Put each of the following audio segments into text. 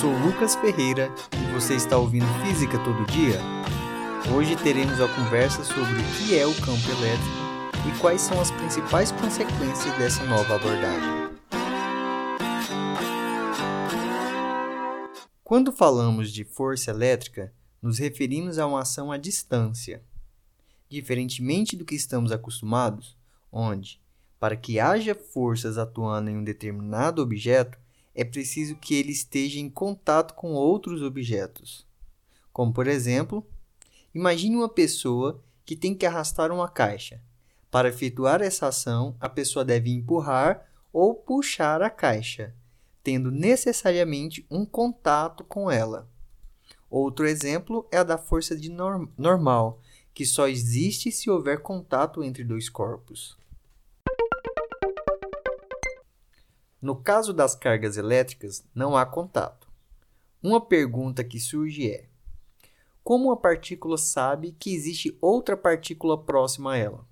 sou Lucas Ferreira e você está ouvindo Física Todo Dia? Hoje teremos a conversa sobre o que é o campo elétrico e quais são as principais consequências dessa nova abordagem. Quando falamos de força elétrica, nos referimos a uma ação à distância. Diferentemente do que estamos acostumados, onde, para que haja forças atuando em um determinado objeto, é preciso que ele esteja em contato com outros objetos. Como, por exemplo, imagine uma pessoa que tem que arrastar uma caixa. Para efetuar essa ação, a pessoa deve empurrar ou puxar a caixa, tendo necessariamente um contato com ela. Outro exemplo é a da força de norm normal, que só existe se houver contato entre dois corpos. No caso das cargas elétricas, não há contato. Uma pergunta que surge é: como a partícula sabe que existe outra partícula próxima a ela?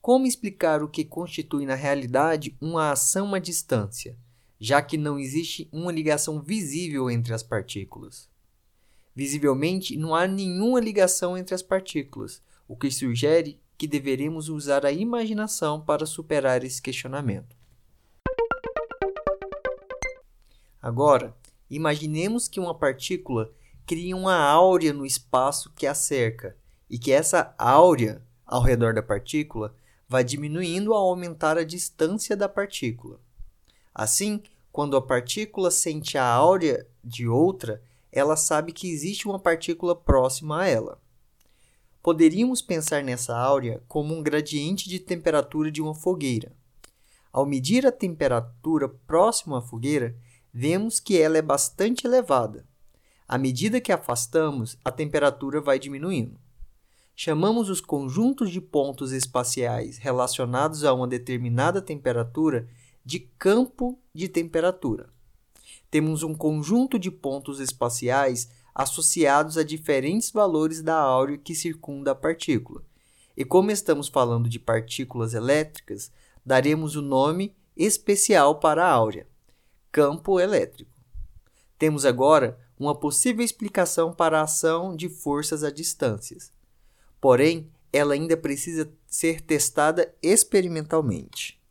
Como explicar o que constitui na realidade uma ação à distância, já que não existe uma ligação visível entre as partículas? Visivelmente, não há nenhuma ligação entre as partículas, o que sugere que deveremos usar a imaginação para superar esse questionamento. Agora, imaginemos que uma partícula cria uma áurea no espaço que a cerca e que essa áurea ao redor da partícula vai diminuindo ao aumentar a distância da partícula. Assim, quando a partícula sente a áurea de outra, ela sabe que existe uma partícula próxima a ela. Poderíamos pensar nessa áurea como um gradiente de temperatura de uma fogueira. Ao medir a temperatura próxima à fogueira, vemos que ela é bastante elevada. À medida que afastamos, a temperatura vai diminuindo. Chamamos os conjuntos de pontos espaciais relacionados a uma determinada temperatura de campo de temperatura. Temos um conjunto de pontos espaciais associados a diferentes valores da áurea que circunda a partícula. E como estamos falando de partículas elétricas, daremos o nome especial para a áurea campo elétrico. Temos agora uma possível explicação para a ação de forças a distâncias. Porém, ela ainda precisa ser testada experimentalmente.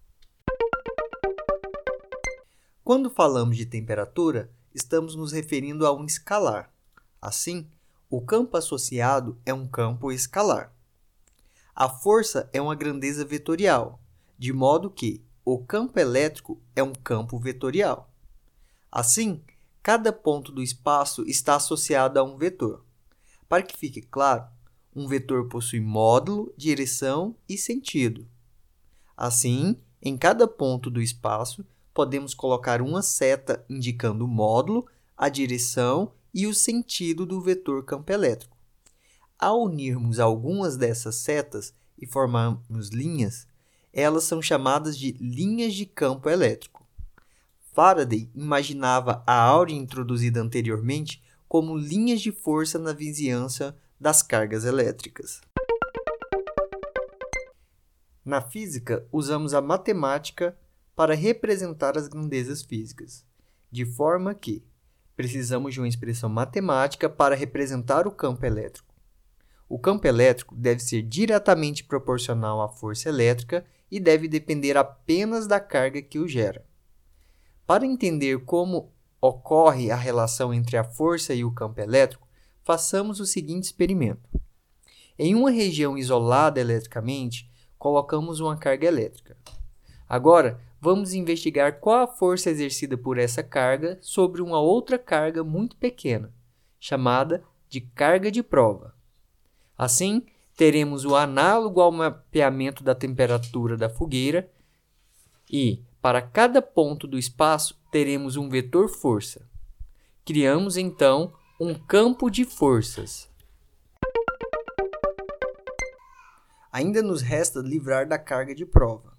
Quando falamos de temperatura, estamos nos referindo a um escalar. Assim, o campo associado é um campo escalar. A força é uma grandeza vetorial, de modo que o campo elétrico é um campo vetorial. Assim, cada ponto do espaço está associado a um vetor. Para que fique claro, um vetor possui módulo, direção e sentido. Assim, em cada ponto do espaço, podemos colocar uma seta indicando o módulo, a direção e o sentido do vetor campo elétrico. Ao unirmos algumas dessas setas e formarmos linhas, elas são chamadas de linhas de campo elétrico. Faraday imaginava a áurea introduzida anteriormente como linhas de força na vizinhança das cargas elétricas. Na física, usamos a matemática para representar as grandezas físicas, de forma que precisamos de uma expressão matemática para representar o campo elétrico. O campo elétrico deve ser diretamente proporcional à força elétrica e deve depender apenas da carga que o gera. Para entender como ocorre a relação entre a força e o campo elétrico, façamos o seguinte experimento. Em uma região isolada eletricamente, colocamos uma carga elétrica. Agora, vamos investigar qual a força exercida por essa carga sobre uma outra carga muito pequena, chamada de carga de prova. Assim, teremos o análogo ao mapeamento da temperatura da fogueira e, para cada ponto do espaço, teremos um vetor força. Criamos então um campo de forças. Ainda nos resta livrar da carga de prova,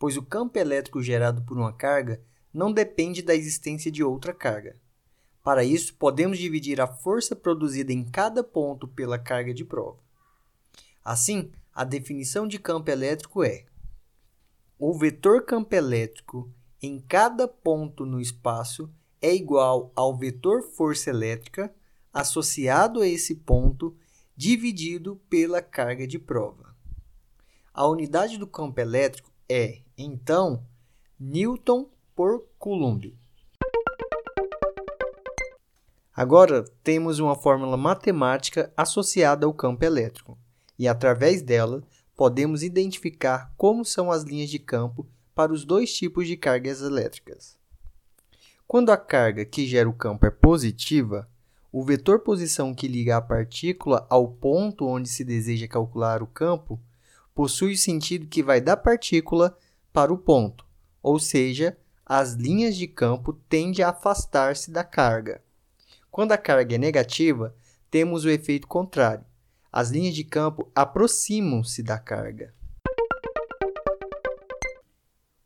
pois o campo elétrico gerado por uma carga não depende da existência de outra carga. Para isso, podemos dividir a força produzida em cada ponto pela carga de prova. Assim, a definição de campo elétrico é o vetor campo elétrico em cada ponto no espaço é igual ao vetor força elétrica associado a esse ponto dividido pela carga de prova. A unidade do campo elétrico é, então, Newton por Coulomb. Agora temos uma fórmula matemática associada ao campo elétrico, e através dela podemos identificar como são as linhas de campo para os dois tipos de cargas elétricas. Quando a carga que gera o campo é positiva, o vetor posição que liga a partícula ao ponto onde se deseja calcular o campo possui o sentido que vai da partícula para o ponto, ou seja, as linhas de campo tendem a afastar-se da carga. Quando a carga é negativa, temos o efeito contrário. As linhas de campo aproximam-se da carga.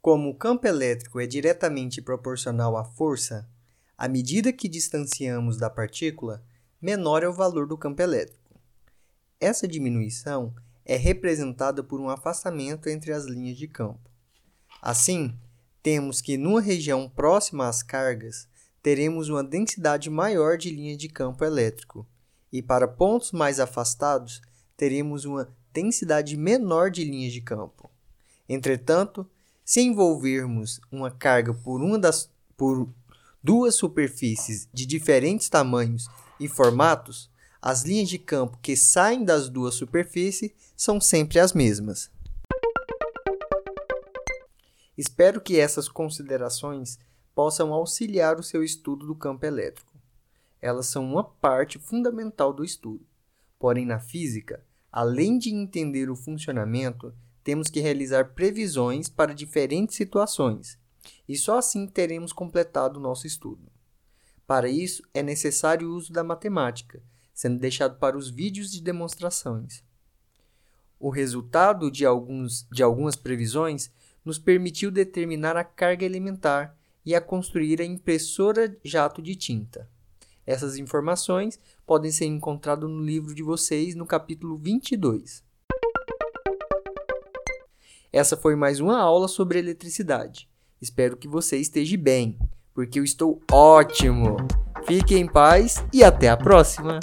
Como o campo elétrico é diretamente proporcional à força, à medida que distanciamos da partícula, menor é o valor do campo elétrico. Essa diminuição é representada por um afastamento entre as linhas de campo. Assim, temos que numa região próxima às cargas, teremos uma densidade maior de linhas de campo elétrico, e para pontos mais afastados, teremos uma densidade menor de linhas de campo. Entretanto, se envolvermos uma carga por, uma das, por duas superfícies de diferentes tamanhos e formatos, as linhas de campo que saem das duas superfícies são sempre as mesmas. Espero que essas considerações possam auxiliar o seu estudo do campo elétrico. Elas são uma parte fundamental do estudo. Porém, na física, além de entender o funcionamento, temos que realizar previsões para diferentes situações, e só assim teremos completado o nosso estudo. Para isso, é necessário o uso da matemática, sendo deixado para os vídeos de demonstrações. O resultado de, alguns, de algumas previsões nos permitiu determinar a carga elementar e a construir a impressora jato de tinta. Essas informações podem ser encontradas no livro de vocês no capítulo 22. Essa foi mais uma aula sobre eletricidade. Espero que você esteja bem, porque eu estou ótimo. Fique em paz e até a próxima!